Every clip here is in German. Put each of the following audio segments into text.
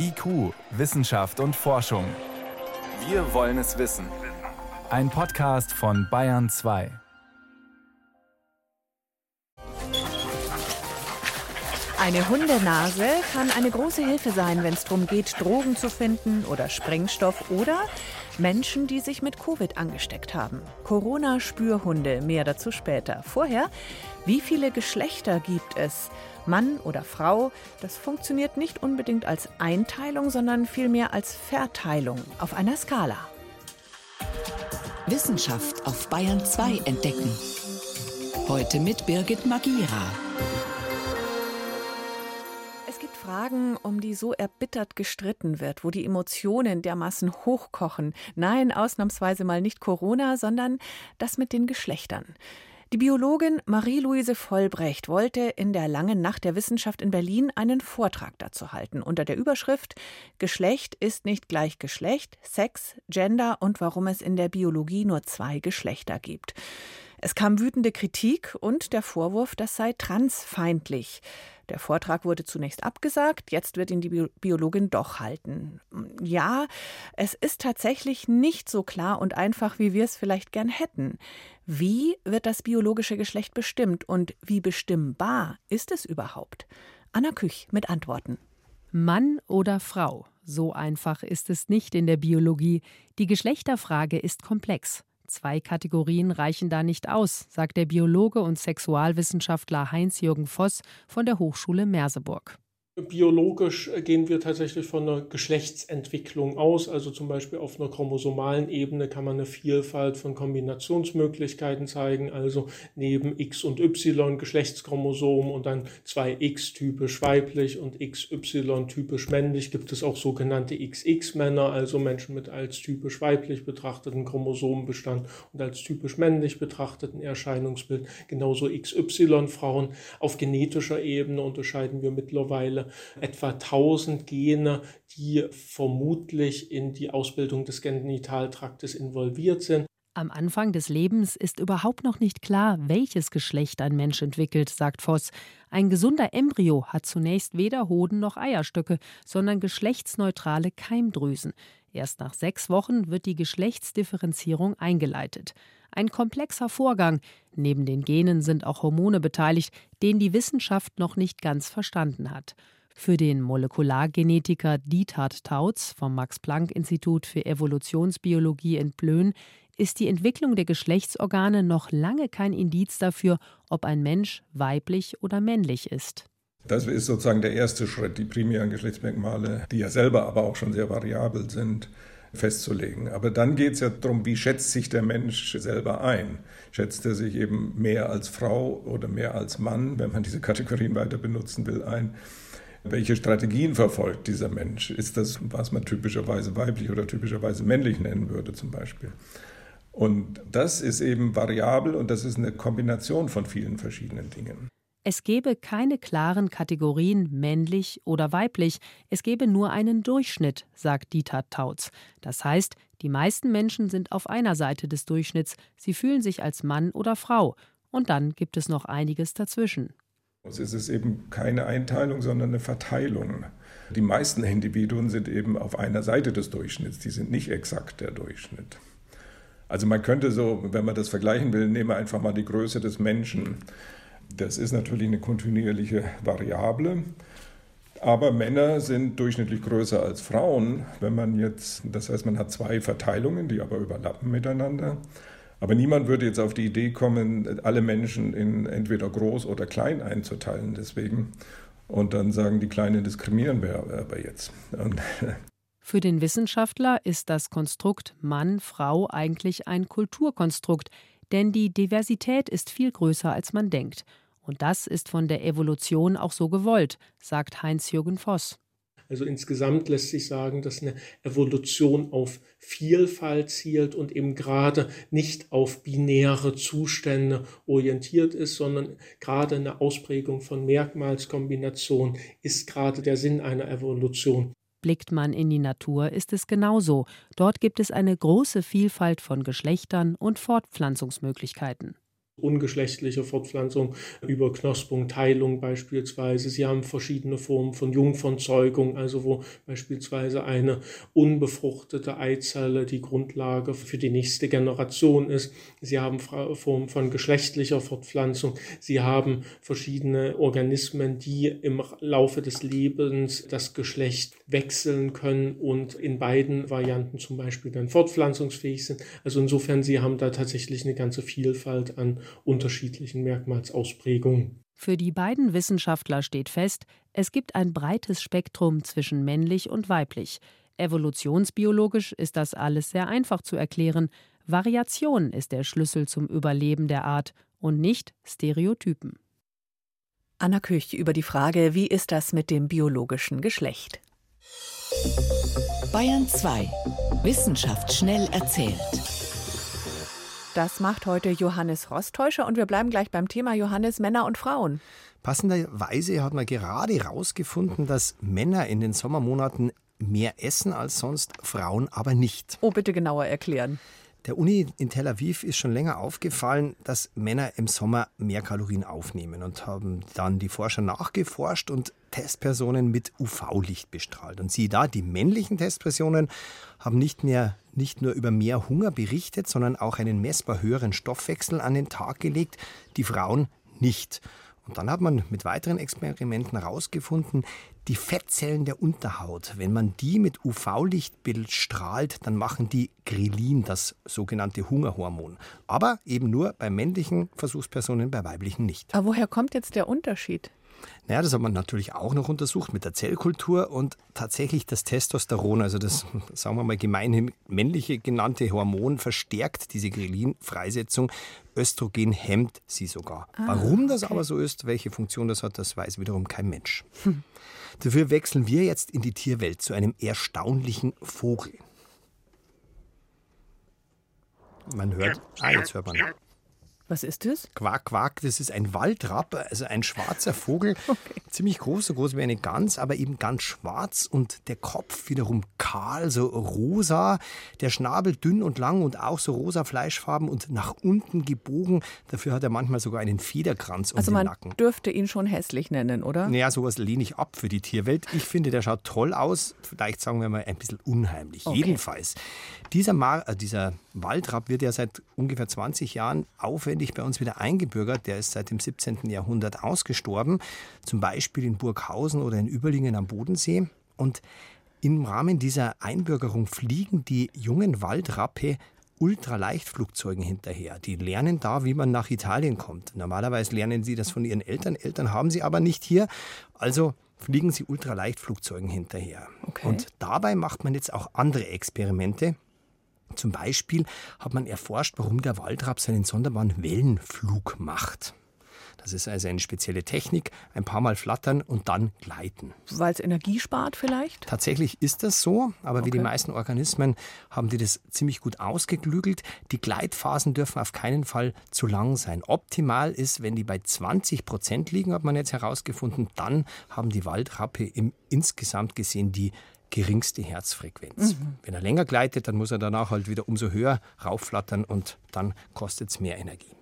IQ, Wissenschaft und Forschung. Wir wollen es wissen. Ein Podcast von Bayern 2. Eine Hundenase kann eine große Hilfe sein, wenn es darum geht, Drogen zu finden oder Sprengstoff oder Menschen, die sich mit Covid angesteckt haben. Corona-Spürhunde, mehr dazu später. Vorher, wie viele Geschlechter gibt es? Mann oder Frau, das funktioniert nicht unbedingt als Einteilung, sondern vielmehr als Verteilung auf einer Skala. Wissenschaft auf Bayern 2 entdecken. Heute mit Birgit Magira. Fragen, um die so erbittert gestritten wird, wo die Emotionen dermaßen hochkochen. Nein, ausnahmsweise mal nicht Corona, sondern das mit den Geschlechtern. Die Biologin Marie-Louise Vollbrecht wollte in der langen Nacht der Wissenschaft in Berlin einen Vortrag dazu halten unter der Überschrift Geschlecht ist nicht gleich Geschlecht, Sex, Gender und warum es in der Biologie nur zwei Geschlechter gibt. Es kam wütende Kritik und der Vorwurf, das sei transfeindlich. Der Vortrag wurde zunächst abgesagt, jetzt wird ihn die Biologin doch halten. Ja, es ist tatsächlich nicht so klar und einfach, wie wir es vielleicht gern hätten. Wie wird das biologische Geschlecht bestimmt und wie bestimmbar ist es überhaupt? Anna Küch mit Antworten. Mann oder Frau? So einfach ist es nicht in der Biologie. Die Geschlechterfrage ist komplex. Zwei Kategorien reichen da nicht aus, sagt der Biologe und Sexualwissenschaftler Heinz-Jürgen Voss von der Hochschule Merseburg. Biologisch gehen wir tatsächlich von einer Geschlechtsentwicklung aus. Also zum Beispiel auf einer chromosomalen Ebene kann man eine Vielfalt von Kombinationsmöglichkeiten zeigen. Also neben X und Y Geschlechtschromosomen und dann zwei X typisch weiblich und XY typisch männlich gibt es auch sogenannte XX-Männer, also Menschen mit als typisch weiblich betrachteten Chromosomenbestand und als typisch männlich betrachteten Erscheinungsbild. Genauso XY-Frauen. Auf genetischer Ebene unterscheiden wir mittlerweile etwa 1000 Gene, die vermutlich in die Ausbildung des Genitaltraktes involviert sind. Am Anfang des Lebens ist überhaupt noch nicht klar, welches Geschlecht ein Mensch entwickelt, sagt Voss. Ein gesunder Embryo hat zunächst weder Hoden noch Eierstöcke, sondern geschlechtsneutrale Keimdrüsen. Erst nach sechs Wochen wird die Geschlechtsdifferenzierung eingeleitet. Ein komplexer Vorgang. Neben den Genen sind auch Hormone beteiligt, den die Wissenschaft noch nicht ganz verstanden hat. Für den Molekulargenetiker Diethard Tautz vom Max-Planck-Institut für Evolutionsbiologie in Plön ist die Entwicklung der Geschlechtsorgane noch lange kein Indiz dafür, ob ein Mensch weiblich oder männlich ist. Das ist sozusagen der erste Schritt, die primären Geschlechtsmerkmale, die ja selber aber auch schon sehr variabel sind, festzulegen. Aber dann geht es ja darum, wie schätzt sich der Mensch selber ein? Schätzt er sich eben mehr als Frau oder mehr als Mann, wenn man diese Kategorien weiter benutzen will, ein? Welche Strategien verfolgt dieser Mensch? Ist das, was man typischerweise weiblich oder typischerweise männlich nennen würde zum Beispiel? Und das ist eben variabel und das ist eine Kombination von vielen verschiedenen Dingen. Es gebe keine klaren Kategorien männlich oder weiblich, es gebe nur einen Durchschnitt, sagt Dieter Tautz. Das heißt, die meisten Menschen sind auf einer Seite des Durchschnitts, sie fühlen sich als Mann oder Frau, und dann gibt es noch einiges dazwischen. Es ist eben keine Einteilung, sondern eine Verteilung. Die meisten Individuen sind eben auf einer Seite des Durchschnitts, die sind nicht exakt der Durchschnitt. Also man könnte so, wenn man das vergleichen will, nehmen wir einfach mal die Größe des Menschen. Das ist natürlich eine kontinuierliche Variable. Aber Männer sind durchschnittlich größer als Frauen. Wenn man jetzt, das heißt, man hat zwei Verteilungen, die aber überlappen miteinander. Aber niemand würde jetzt auf die Idee kommen, alle Menschen in entweder groß oder klein einzuteilen. Deswegen. Und dann sagen, die Kleinen diskriminieren wir aber jetzt. Und Für den Wissenschaftler ist das Konstrukt Mann, Frau eigentlich ein Kulturkonstrukt, denn die Diversität ist viel größer, als man denkt. Und das ist von der Evolution auch so gewollt, sagt Heinz-Jürgen Voss. Also insgesamt lässt sich sagen, dass eine Evolution auf Vielfalt zielt und eben gerade nicht auf binäre Zustände orientiert ist, sondern gerade eine Ausprägung von Merkmalskombinationen ist gerade der Sinn einer Evolution. Blickt man in die Natur, ist es genauso. Dort gibt es eine große Vielfalt von Geschlechtern und Fortpflanzungsmöglichkeiten. Ungeschlechtliche Fortpflanzung über Knospung, Teilung beispielsweise. Sie haben verschiedene Formen von Jungfernzeugung, also wo beispielsweise eine unbefruchtete Eizelle die Grundlage für die nächste Generation ist. Sie haben Formen von geschlechtlicher Fortpflanzung. Sie haben verschiedene Organismen, die im Laufe des Lebens das Geschlecht wechseln können und in beiden Varianten zum Beispiel dann fortpflanzungsfähig sind. Also insofern, Sie haben da tatsächlich eine ganze Vielfalt an unterschiedlichen Merkmalsausprägungen. Für die beiden Wissenschaftler steht fest, es gibt ein breites Spektrum zwischen männlich und weiblich. Evolutionsbiologisch ist das alles sehr einfach zu erklären. Variation ist der Schlüssel zum Überleben der Art und nicht Stereotypen. Anna Küch über die Frage, wie ist das mit dem biologischen Geschlecht? Bayern 2. Wissenschaft schnell erzählt. Das macht heute Johannes Rostäuscher und wir bleiben gleich beim Thema Johannes Männer und Frauen. Passenderweise hat man gerade herausgefunden, dass Männer in den Sommermonaten mehr essen als sonst, Frauen aber nicht. Oh, bitte genauer erklären. Der Uni in Tel Aviv ist schon länger aufgefallen, dass Männer im Sommer mehr Kalorien aufnehmen und haben dann die Forscher nachgeforscht und Testpersonen mit UV-Licht bestrahlt. Und siehe da, die männlichen Testpersonen haben nicht mehr nicht nur über mehr Hunger berichtet, sondern auch einen messbar höheren Stoffwechsel an den Tag gelegt, die Frauen nicht. Und dann hat man mit weiteren Experimenten herausgefunden, die Fettzellen der Unterhaut, wenn man die mit UV-Licht bestrahlt, dann machen die Grelin, das sogenannte Hungerhormon. Aber eben nur bei männlichen Versuchspersonen, bei weiblichen nicht. Aber woher kommt jetzt der Unterschied? Naja, das hat man natürlich auch noch untersucht mit der Zellkultur und tatsächlich das Testosteron, also das, sagen wir mal, gemeinhin männliche genannte Hormon, verstärkt diese Grelin-Freisetzung. Östrogen hemmt sie sogar. Ah, Warum das okay. aber so ist, welche Funktion das hat, das weiß wiederum kein Mensch. Hm. Dafür wechseln wir jetzt in die Tierwelt zu einem erstaunlichen Vogel. Man hört. Ah, jetzt hört man. Was ist das? Quack, quack, das ist ein Waldrapp, also ein schwarzer Vogel. Okay. Ziemlich groß, so groß wie eine Gans, aber eben ganz schwarz und der Kopf wiederum kahl, so rosa. Der Schnabel dünn und lang und auch so rosa Fleischfarben und nach unten gebogen. Dafür hat er manchmal sogar einen Federkranz um also den Nacken. Also man dürfte ihn schon hässlich nennen, oder? Naja, sowas lehne ich ab für die Tierwelt. Ich finde, der schaut toll aus. Vielleicht sagen wir mal ein bisschen unheimlich. Okay. Jedenfalls, dieser, Mar äh, dieser Waldrapp wird ja seit ungefähr 20 Jahren aufwendig bei uns wieder eingebürgert. Der ist seit dem 17. Jahrhundert ausgestorben, zum Beispiel in Burghausen oder in Überlingen am Bodensee. Und im Rahmen dieser Einbürgerung fliegen die jungen Waldrappe Ultraleichtflugzeugen hinterher. Die lernen da, wie man nach Italien kommt. Normalerweise lernen sie das von ihren Eltern. Eltern haben sie aber nicht hier. Also fliegen sie Ultraleichtflugzeugen hinterher. Okay. Und dabei macht man jetzt auch andere Experimente. Zum Beispiel hat man erforscht, warum der Waldrapp seinen sonderbaren Wellenflug macht. Das ist also eine spezielle Technik, ein paar Mal flattern und dann gleiten. Weil es Energie spart vielleicht? Tatsächlich ist das so, aber okay. wie die meisten Organismen haben die das ziemlich gut ausgeklügelt. Die Gleitphasen dürfen auf keinen Fall zu lang sein. Optimal ist, wenn die bei 20 Prozent liegen, hat man jetzt herausgefunden, dann haben die Waldrappe im insgesamt gesehen die geringste Herzfrequenz. Mhm. Wenn er länger gleitet, dann muss er danach halt wieder umso höher raufflattern und dann kostet es mehr Energie.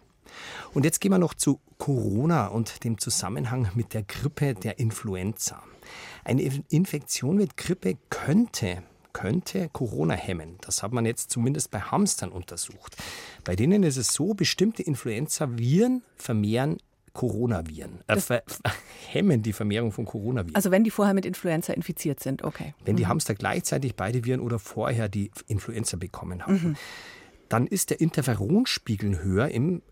Und jetzt gehen wir noch zu Corona und dem Zusammenhang mit der Grippe der Influenza. Eine Infektion mit Grippe könnte könnte Corona hemmen. Das hat man jetzt zumindest bei Hamstern untersucht. Bei denen ist es so, bestimmte Influenza-Viren vermehren Coronaviren, äh, hemmen die Vermehrung von Coronaviren. Also wenn die vorher mit Influenza infiziert sind, okay. Wenn die mhm. Hamster gleichzeitig beide Viren oder vorher die Influenza bekommen haben, mhm. dann ist der Interferonspiegel höher im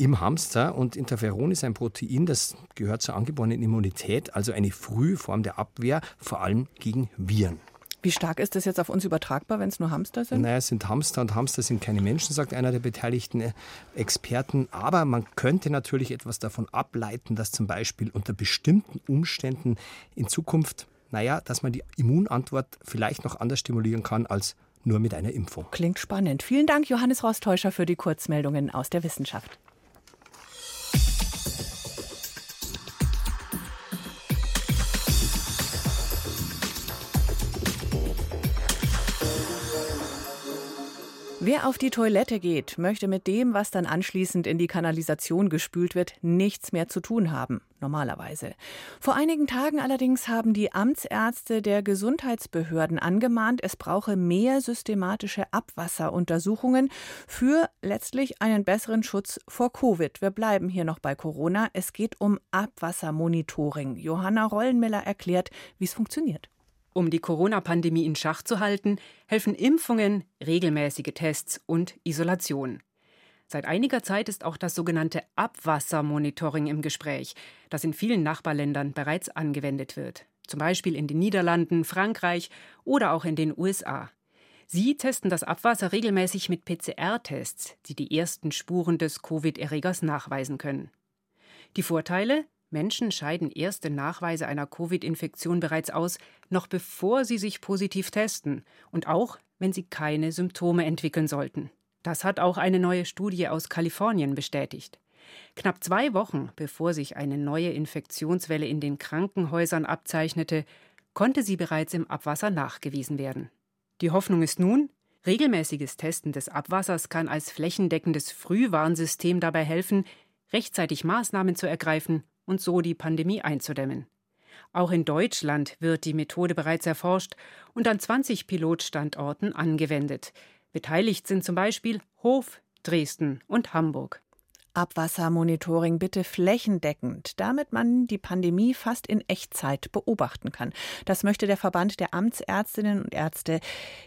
im Hamster und Interferon ist ein Protein, das gehört zur angeborenen Immunität, also eine frühe Form der Abwehr, vor allem gegen Viren. Wie stark ist das jetzt auf uns übertragbar, wenn es nur Hamster sind? Naja, es sind Hamster und Hamster sind keine Menschen, sagt einer der beteiligten äh, Experten. Aber man könnte natürlich etwas davon ableiten, dass zum Beispiel unter bestimmten Umständen in Zukunft, naja, dass man die Immunantwort vielleicht noch anders stimulieren kann als nur mit einer Impfung. Klingt spannend. Vielen Dank, Johannes Rostäuscher, für die Kurzmeldungen aus der Wissenschaft. Wer auf die Toilette geht, möchte mit dem, was dann anschließend in die Kanalisation gespült wird, nichts mehr zu tun haben, normalerweise. Vor einigen Tagen allerdings haben die Amtsärzte der Gesundheitsbehörden angemahnt, es brauche mehr systematische Abwasseruntersuchungen für letztlich einen besseren Schutz vor Covid. Wir bleiben hier noch bei Corona. Es geht um Abwassermonitoring. Johanna Rollenmiller erklärt, wie es funktioniert. Um die Corona-Pandemie in Schach zu halten, helfen Impfungen, regelmäßige Tests und Isolation. Seit einiger Zeit ist auch das sogenannte Abwassermonitoring im Gespräch, das in vielen Nachbarländern bereits angewendet wird, zum Beispiel in den Niederlanden, Frankreich oder auch in den USA. Sie testen das Abwasser regelmäßig mit PCR-Tests, die die ersten Spuren des Covid-Erregers nachweisen können. Die Vorteile? Menschen scheiden erste Nachweise einer Covid-Infektion bereits aus, noch bevor sie sich positiv testen und auch, wenn sie keine Symptome entwickeln sollten. Das hat auch eine neue Studie aus Kalifornien bestätigt. Knapp zwei Wochen bevor sich eine neue Infektionswelle in den Krankenhäusern abzeichnete, konnte sie bereits im Abwasser nachgewiesen werden. Die Hoffnung ist nun, regelmäßiges Testen des Abwassers kann als flächendeckendes Frühwarnsystem dabei helfen, rechtzeitig Maßnahmen zu ergreifen und so die Pandemie einzudämmen. Auch in Deutschland wird die Methode bereits erforscht und an 20 Pilotstandorten angewendet. Beteiligt sind zum Beispiel Hof, Dresden und Hamburg. Abwassermonitoring bitte flächendeckend, damit man die Pandemie fast in Echtzeit beobachten kann. Das möchte der Verband der Amtsärztinnen und Ärzte.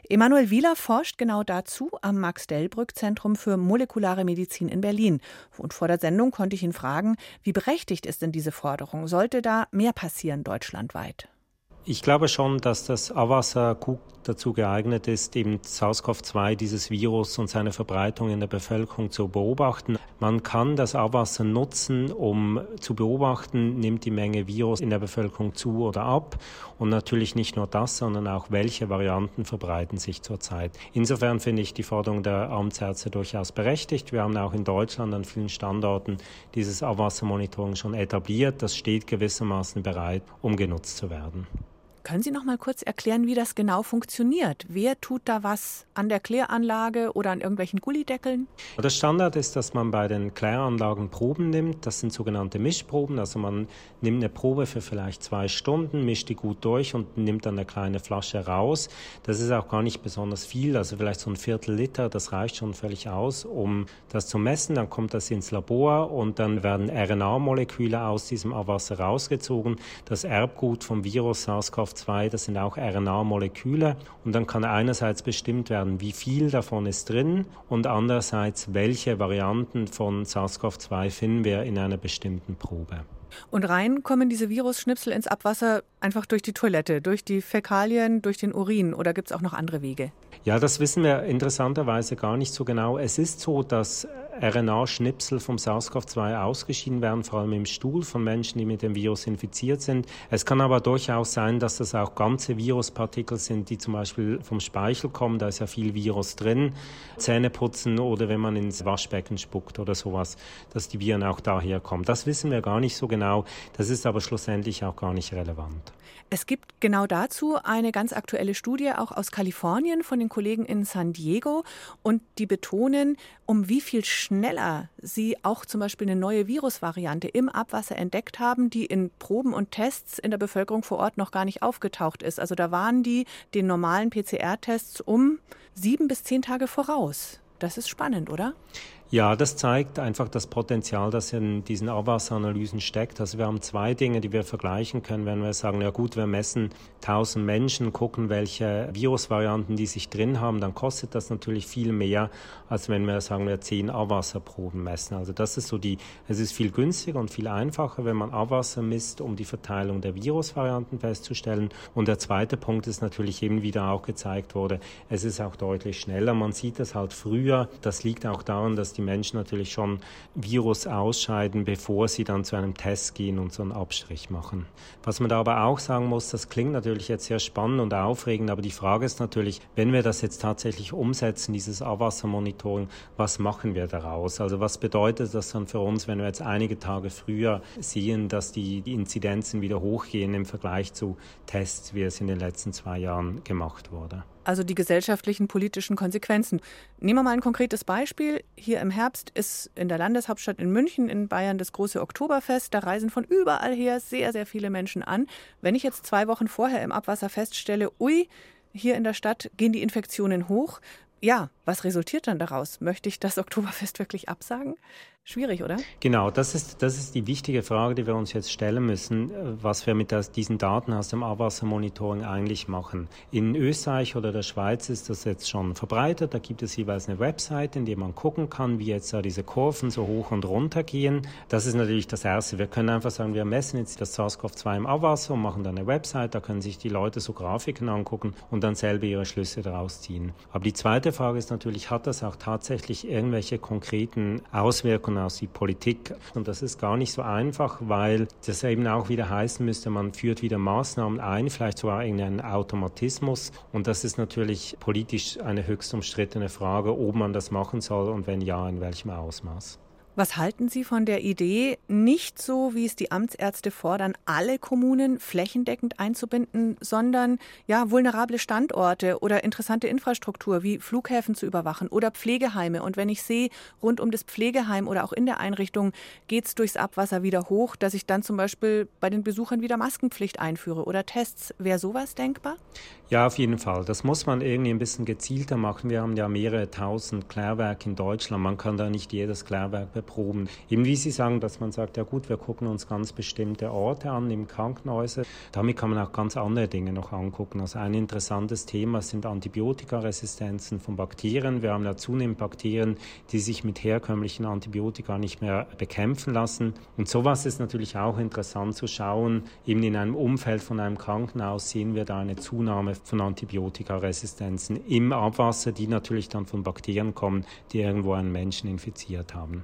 Emanuel Wieler forscht genau dazu am Max-Delbrück-Zentrum für molekulare Medizin in Berlin. Und vor der Sendung konnte ich ihn fragen, wie berechtigt ist denn diese Forderung? Sollte da mehr passieren deutschlandweit? Ich glaube schon, dass das Abwasser gut dazu geeignet ist, eben SARS-CoV-2, dieses Virus und seine Verbreitung in der Bevölkerung zu beobachten. Man kann das Abwasser nutzen, um zu beobachten, nimmt die Menge Virus in der Bevölkerung zu oder ab. Und natürlich nicht nur das, sondern auch, welche Varianten verbreiten sich zurzeit. Insofern finde ich die Forderung der Amtsärzte durchaus berechtigt. Wir haben auch in Deutschland an vielen Standorten dieses Abwassermonitoring schon etabliert. Das steht gewissermaßen bereit, um genutzt zu werden. Können Sie noch mal kurz erklären, wie das genau funktioniert? Wer tut da was an der Kläranlage oder an irgendwelchen Gullideckeln? Der Standard ist, dass man bei den Kläranlagen Proben nimmt. Das sind sogenannte Mischproben. Also man nimmt eine Probe für vielleicht zwei Stunden, mischt die gut durch und nimmt dann eine kleine Flasche raus. Das ist auch gar nicht besonders viel, also vielleicht so ein Viertel Liter. Das reicht schon völlig aus, um das zu messen. Dann kommt das ins Labor und dann werden RNA-Moleküle aus diesem Abwasser rausgezogen. Das Erbgut vom Virus SARS-CoV SARS-CoV-2, das sind auch RNA-Moleküle. Und dann kann einerseits bestimmt werden, wie viel davon ist drin und andererseits, welche Varianten von SARS-CoV-2 finden wir in einer bestimmten Probe. Und rein kommen diese Virusschnipsel ins Abwasser einfach durch die Toilette, durch die Fäkalien, durch den Urin oder gibt es auch noch andere Wege? Ja, das wissen wir interessanterweise gar nicht so genau. Es ist so, dass RNA-Schnipsel vom SARS-CoV-2 ausgeschieden werden, vor allem im Stuhl von Menschen, die mit dem Virus infiziert sind. Es kann aber durchaus sein, dass das auch ganze Viruspartikel sind, die zum Beispiel vom Speichel kommen. Da ist ja viel Virus drin. Zähne putzen oder wenn man ins Waschbecken spuckt oder sowas, dass die Viren auch daher kommen. Das wissen wir gar nicht so genau. Das ist aber schlussendlich auch gar nicht relevant. Es gibt genau dazu eine ganz aktuelle Studie auch aus Kalifornien von den Kollegen in San Diego und die betonen, um wie viel schneller sie auch zum Beispiel eine neue Virusvariante im Abwasser entdeckt haben, die in Proben und Tests in der Bevölkerung vor Ort noch gar nicht aufgetaucht ist. Also da waren die den normalen PCR-Tests um sieben bis zehn Tage voraus. Das ist spannend, oder? Ja, das zeigt einfach das Potenzial, das in diesen Abwasseranalysen steckt. Also wir haben zwei Dinge, die wir vergleichen können, wenn wir sagen, ja gut, wir messen 1000 Menschen, gucken, welche Virusvarianten die sich drin haben, dann kostet das natürlich viel mehr, als wenn wir sagen, wir 10 Abwasserproben messen. Also das ist so die, es ist viel günstiger und viel einfacher, wenn man Abwasser misst, um die Verteilung der Virusvarianten festzustellen. Und der zweite Punkt ist natürlich eben wieder auch gezeigt wurde, es ist auch deutlich schneller. Man sieht das halt früher. Das liegt auch daran, dass die die Menschen natürlich schon Virus ausscheiden, bevor sie dann zu einem Test gehen und so einen Abstrich machen. Was man da aber auch sagen muss, das klingt natürlich jetzt sehr spannend und aufregend, aber die Frage ist natürlich, wenn wir das jetzt tatsächlich umsetzen, dieses Abwassermonitoring, was machen wir daraus? Also was bedeutet das dann für uns, wenn wir jetzt einige Tage früher sehen, dass die, die Inzidenzen wieder hochgehen im Vergleich zu Tests, wie es in den letzten zwei Jahren gemacht wurde? Also die gesellschaftlichen, politischen Konsequenzen. Nehmen wir mal ein konkretes Beispiel. Hier im Herbst ist in der Landeshauptstadt in München in Bayern das große Oktoberfest. Da reisen von überall her sehr, sehr viele Menschen an. Wenn ich jetzt zwei Wochen vorher im Abwasser feststelle, ui, hier in der Stadt gehen die Infektionen hoch, ja, was resultiert dann daraus? Möchte ich das Oktoberfest wirklich absagen? Schwierig, oder? Genau, das ist, das ist die wichtige Frage, die wir uns jetzt stellen müssen, was wir mit das, diesen Daten aus dem Abwassermonitoring eigentlich machen. In Österreich oder der Schweiz ist das jetzt schon verbreitet. Da gibt es jeweils eine Website, in der man gucken kann, wie jetzt da diese Kurven so hoch und runter gehen. Das ist natürlich das Erste. Wir können einfach sagen, wir messen jetzt das SARS-CoV-2 im Abwasser und machen dann eine Website. Da können sich die Leute so Grafiken angucken und dann selber ihre Schlüsse daraus ziehen. Aber die zweite Frage ist natürlich, hat das auch tatsächlich irgendwelche konkreten Auswirkungen aus die Politik. Und das ist gar nicht so einfach, weil das eben auch wieder heißen müsste, man führt wieder Maßnahmen ein, vielleicht sogar irgendeinen Automatismus. Und das ist natürlich politisch eine höchst umstrittene Frage, ob man das machen soll und wenn ja, in welchem Ausmaß. Was halten Sie von der Idee, nicht so, wie es die Amtsärzte fordern, alle Kommunen flächendeckend einzubinden, sondern ja, vulnerable Standorte oder interessante Infrastruktur wie Flughäfen zu überwachen oder Pflegeheime? Und wenn ich sehe, rund um das Pflegeheim oder auch in der Einrichtung geht es durchs Abwasser wieder hoch, dass ich dann zum Beispiel bei den Besuchern wieder Maskenpflicht einführe oder Tests. Wäre sowas denkbar? Ja, auf jeden Fall. Das muss man irgendwie ein bisschen gezielter machen. Wir haben ja mehrere tausend Klärwerke in Deutschland. Man kann da nicht jedes Klärwerk beproben. Eben wie Sie sagen, dass man sagt, ja gut, wir gucken uns ganz bestimmte Orte an im Krankenhäuser. Damit kann man auch ganz andere Dinge noch angucken. Also ein interessantes Thema sind Antibiotikaresistenzen von Bakterien. Wir haben ja zunehmend Bakterien, die sich mit herkömmlichen Antibiotika nicht mehr bekämpfen lassen. Und sowas ist natürlich auch interessant zu schauen. Eben in einem Umfeld von einem Krankenhaus sehen wir da eine Zunahme von Antibiotikaresistenzen im Abwasser, die natürlich dann von Bakterien kommen, die irgendwo einen Menschen infiziert haben.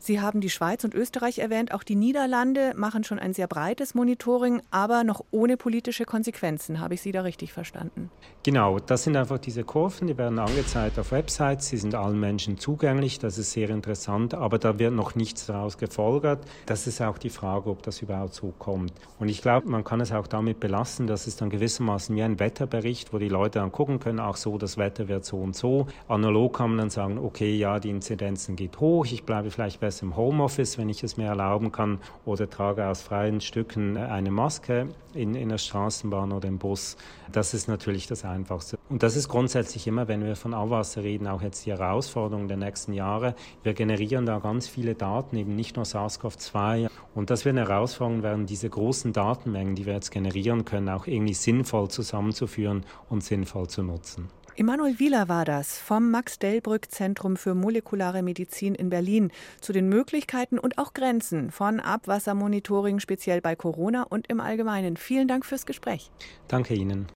Sie haben die Schweiz und Österreich erwähnt. Auch die Niederlande machen schon ein sehr breites Monitoring, aber noch ohne politische Konsequenzen. Habe ich Sie da richtig verstanden? Genau, das sind einfach diese Kurven, die werden angezeigt auf Websites. Sie sind allen Menschen zugänglich. Das ist sehr interessant, aber da wird noch nichts daraus gefolgert. Das ist auch die Frage, ob das überhaupt so kommt. Und ich glaube, man kann es auch damit belassen, dass es dann gewissermaßen wie ein Wetterbericht, wo die Leute dann gucken können, ach so, das Wetter wird so und so. Analog kann man dann sagen, okay, ja, die Inzidenzen geht hoch, ich bleibe vielleicht besser im Homeoffice, wenn ich es mir erlauben kann, oder trage aus freien Stücken eine Maske in, in der Straßenbahn oder im Bus. Das ist natürlich das Einfachste. Und das ist grundsätzlich immer, wenn wir von Abwasser reden, auch jetzt die Herausforderung der nächsten Jahre. Wir generieren da ganz viele Daten, eben nicht nur SARS-CoV-2. Und das wird eine Herausforderung werden, diese großen Datenmengen, die wir jetzt generieren können, auch irgendwie sinnvoll zusammenzuführen und sinnvoll zu nutzen. Emanuel Wieler war das vom Max-Delbrück-Zentrum für molekulare Medizin in Berlin zu den Möglichkeiten und auch Grenzen von Abwassermonitoring, speziell bei Corona und im Allgemeinen. Vielen Dank fürs Gespräch. Danke Ihnen.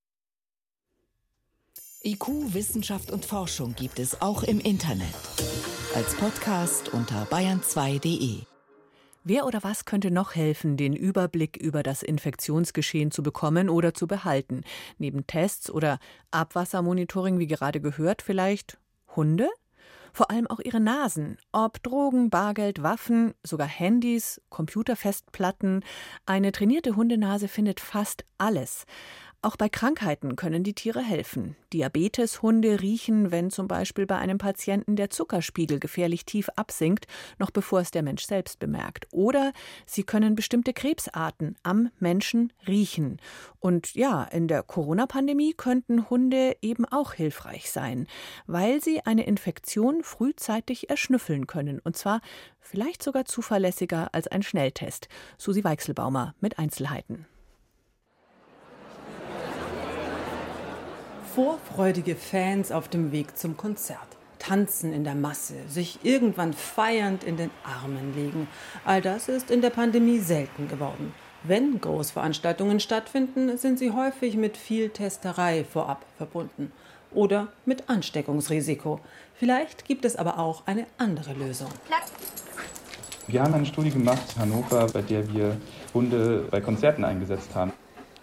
IQ, Wissenschaft und Forschung gibt es auch im Internet. Als Podcast unter bayern2.de. Wer oder was könnte noch helfen, den Überblick über das Infektionsgeschehen zu bekommen oder zu behalten? Neben Tests oder Abwassermonitoring, wie gerade gehört, vielleicht Hunde? Vor allem auch ihre Nasen. Ob Drogen, Bargeld, Waffen, sogar Handys, Computerfestplatten. Eine trainierte Hundenase findet fast alles. Auch bei Krankheiten können die Tiere helfen. Diabeteshunde riechen, wenn zum Beispiel bei einem Patienten der Zuckerspiegel gefährlich tief absinkt, noch bevor es der Mensch selbst bemerkt. Oder sie können bestimmte Krebsarten am Menschen riechen. Und ja, in der Corona-Pandemie könnten Hunde eben auch hilfreich sein, weil sie eine Infektion frühzeitig erschnüffeln können. Und zwar vielleicht sogar zuverlässiger als ein Schnelltest. Susi Weichselbaumer mit Einzelheiten. Vorfreudige Fans auf dem Weg zum Konzert. Tanzen in der Masse, sich irgendwann feiernd in den Armen legen. All das ist in der Pandemie selten geworden. Wenn Großveranstaltungen stattfinden, sind sie häufig mit viel Testerei vorab verbunden oder mit Ansteckungsrisiko. Vielleicht gibt es aber auch eine andere Lösung. Wir haben eine Studie gemacht in Hannover, bei der wir Hunde bei Konzerten eingesetzt haben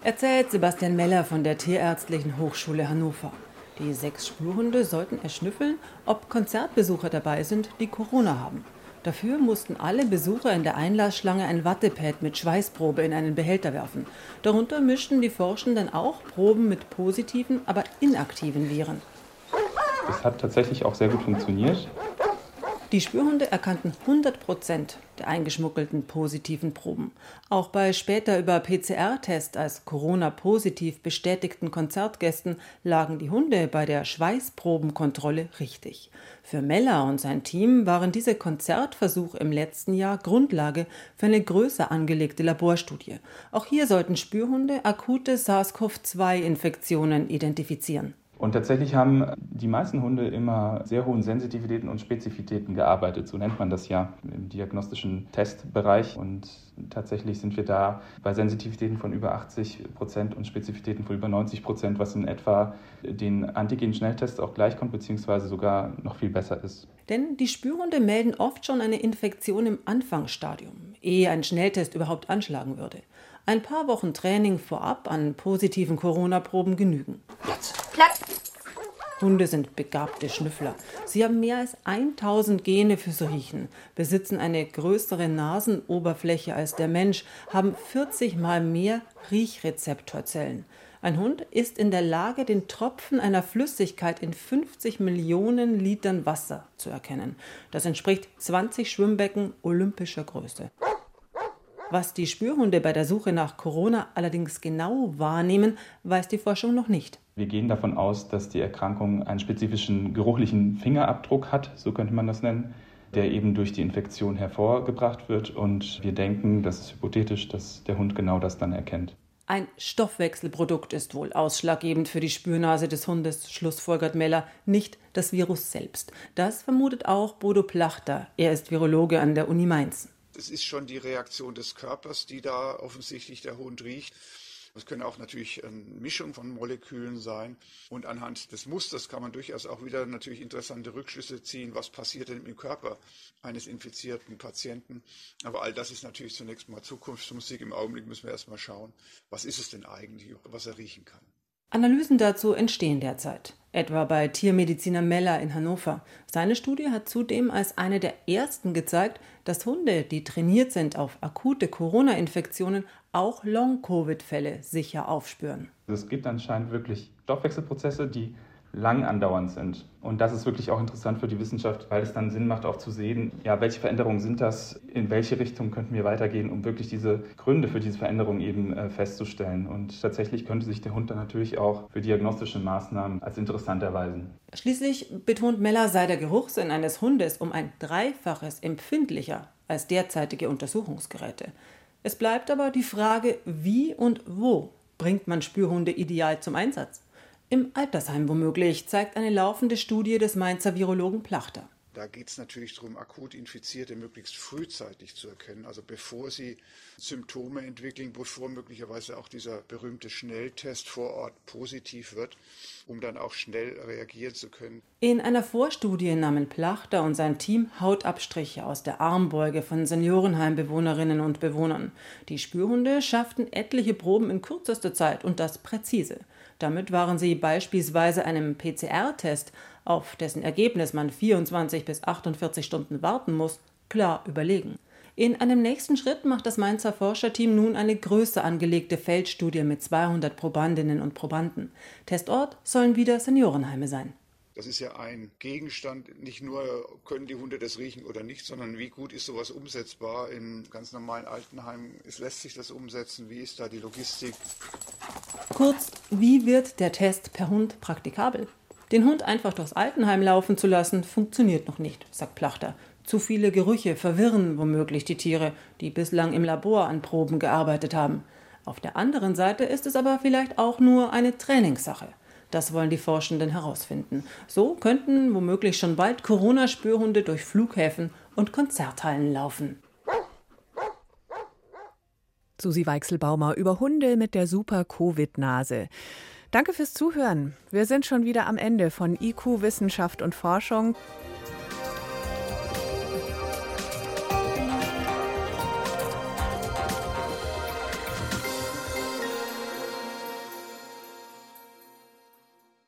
erzählt Sebastian Meller von der Tierärztlichen Hochschule Hannover. Die sechs Spurhunde sollten erschnüffeln, ob Konzertbesucher dabei sind, die Corona haben. Dafür mussten alle Besucher in der Einlassschlange ein Wattepad mit Schweißprobe in einen Behälter werfen. Darunter mischten die Forschenden auch Proben mit positiven, aber inaktiven Viren. Es hat tatsächlich auch sehr gut funktioniert. Die Spürhunde erkannten 100 Prozent der eingeschmuggelten positiven Proben. Auch bei später über PCR-Test als Corona-positiv bestätigten Konzertgästen lagen die Hunde bei der Schweißprobenkontrolle richtig. Für Meller und sein Team waren diese Konzertversuche im letzten Jahr Grundlage für eine größer angelegte Laborstudie. Auch hier sollten Spürhunde akute SARS-CoV-2-Infektionen identifizieren. Und tatsächlich haben die meisten Hunde immer sehr hohen Sensitivitäten und Spezifitäten gearbeitet. So nennt man das ja im diagnostischen Testbereich. Und tatsächlich sind wir da bei Sensitivitäten von über 80 Prozent und Spezifitäten von über 90 Prozent, was in etwa den Antigen-Schnelltests auch gleichkommt, beziehungsweise sogar noch viel besser ist. Denn die Spürhunde melden oft schon eine Infektion im Anfangsstadium, ehe ein Schnelltest überhaupt anschlagen würde. Ein paar Wochen Training vorab an positiven Corona-Proben genügen. Jetzt. Platz. Hunde sind begabte Schnüffler. Sie haben mehr als 1000 Gene fürs Riechen, besitzen eine größere Nasenoberfläche als der Mensch, haben 40 mal mehr Riechrezeptorzellen. Ein Hund ist in der Lage, den Tropfen einer Flüssigkeit in 50 Millionen Litern Wasser zu erkennen. Das entspricht 20 Schwimmbecken olympischer Größe. Was die Spürhunde bei der Suche nach Corona allerdings genau wahrnehmen, weiß die Forschung noch nicht. Wir gehen davon aus, dass die Erkrankung einen spezifischen geruchlichen Fingerabdruck hat, so könnte man das nennen, der eben durch die Infektion hervorgebracht wird. Und wir denken, das ist hypothetisch, dass der Hund genau das dann erkennt. Ein Stoffwechselprodukt ist wohl ausschlaggebend für die Spürnase des Hundes, schlussfolgert Meller, nicht das Virus selbst. Das vermutet auch Bodo Plachter. Er ist Virologe an der Uni Mainz es ist schon die Reaktion des Körpers, die da offensichtlich der Hund riecht. Es können auch natürlich eine Mischung von Molekülen sein. Und anhand des Musters kann man durchaus auch wieder natürlich interessante Rückschlüsse ziehen, was passiert denn im Körper eines infizierten Patienten. Aber all das ist natürlich zunächst mal Zukunftsmusik. Im Augenblick müssen wir erstmal schauen, was ist es denn eigentlich, was er riechen kann. Analysen dazu entstehen derzeit, etwa bei Tiermediziner Meller in Hannover. Seine Studie hat zudem als eine der ersten gezeigt, dass Hunde, die trainiert sind auf akute Corona-Infektionen, auch Long-Covid-Fälle sicher aufspüren. Es gibt anscheinend wirklich Stoffwechselprozesse, die lang andauernd sind. Und das ist wirklich auch interessant für die Wissenschaft, weil es dann Sinn macht, auch zu sehen, ja, welche Veränderungen sind das, in welche Richtung könnten wir weitergehen, um wirklich diese Gründe für diese Veränderungen eben äh, festzustellen. Und tatsächlich könnte sich der Hund dann natürlich auch für diagnostische Maßnahmen als interessant erweisen. Schließlich betont Meller, sei der Geruchssinn eines Hundes um ein Dreifaches empfindlicher als derzeitige Untersuchungsgeräte. Es bleibt aber die Frage, wie und wo bringt man Spürhunde ideal zum Einsatz? Im Altersheim womöglich, zeigt eine laufende Studie des Mainzer Virologen Plachter. Da geht es natürlich darum, akut Infizierte möglichst frühzeitig zu erkennen, also bevor sie Symptome entwickeln, bevor möglicherweise auch dieser berühmte Schnelltest vor Ort positiv wird, um dann auch schnell reagieren zu können. In einer Vorstudie nahmen Plachter und sein Team Hautabstriche aus der Armbeuge von Seniorenheimbewohnerinnen und Bewohnern. Die Spürhunde schafften etliche Proben in kürzester Zeit und das präzise. Damit waren sie beispielsweise einem PCR-Test, auf dessen Ergebnis man 24 bis 48 Stunden warten muss, klar überlegen. In einem nächsten Schritt macht das Mainzer Forscherteam nun eine größer angelegte Feldstudie mit 200 Probandinnen und Probanden. Testort sollen wieder Seniorenheime sein. Das ist ja ein Gegenstand. Nicht nur können die Hunde das riechen oder nicht, sondern wie gut ist sowas umsetzbar im ganz normalen Altenheim? Es lässt sich das umsetzen. Wie ist da die Logistik? Kurz, wie wird der Test per Hund praktikabel? Den Hund einfach durchs Altenheim laufen zu lassen, funktioniert noch nicht, sagt Plachter. Zu viele Gerüche verwirren womöglich die Tiere, die bislang im Labor an Proben gearbeitet haben. Auf der anderen Seite ist es aber vielleicht auch nur eine Trainingssache. Das wollen die Forschenden herausfinden. So könnten womöglich schon bald Corona-Spürhunde durch Flughäfen und Konzerthallen laufen. Susi Weichselbaumer über Hunde mit der Super-Covid-Nase. Danke fürs Zuhören. Wir sind schon wieder am Ende von IQ Wissenschaft und Forschung.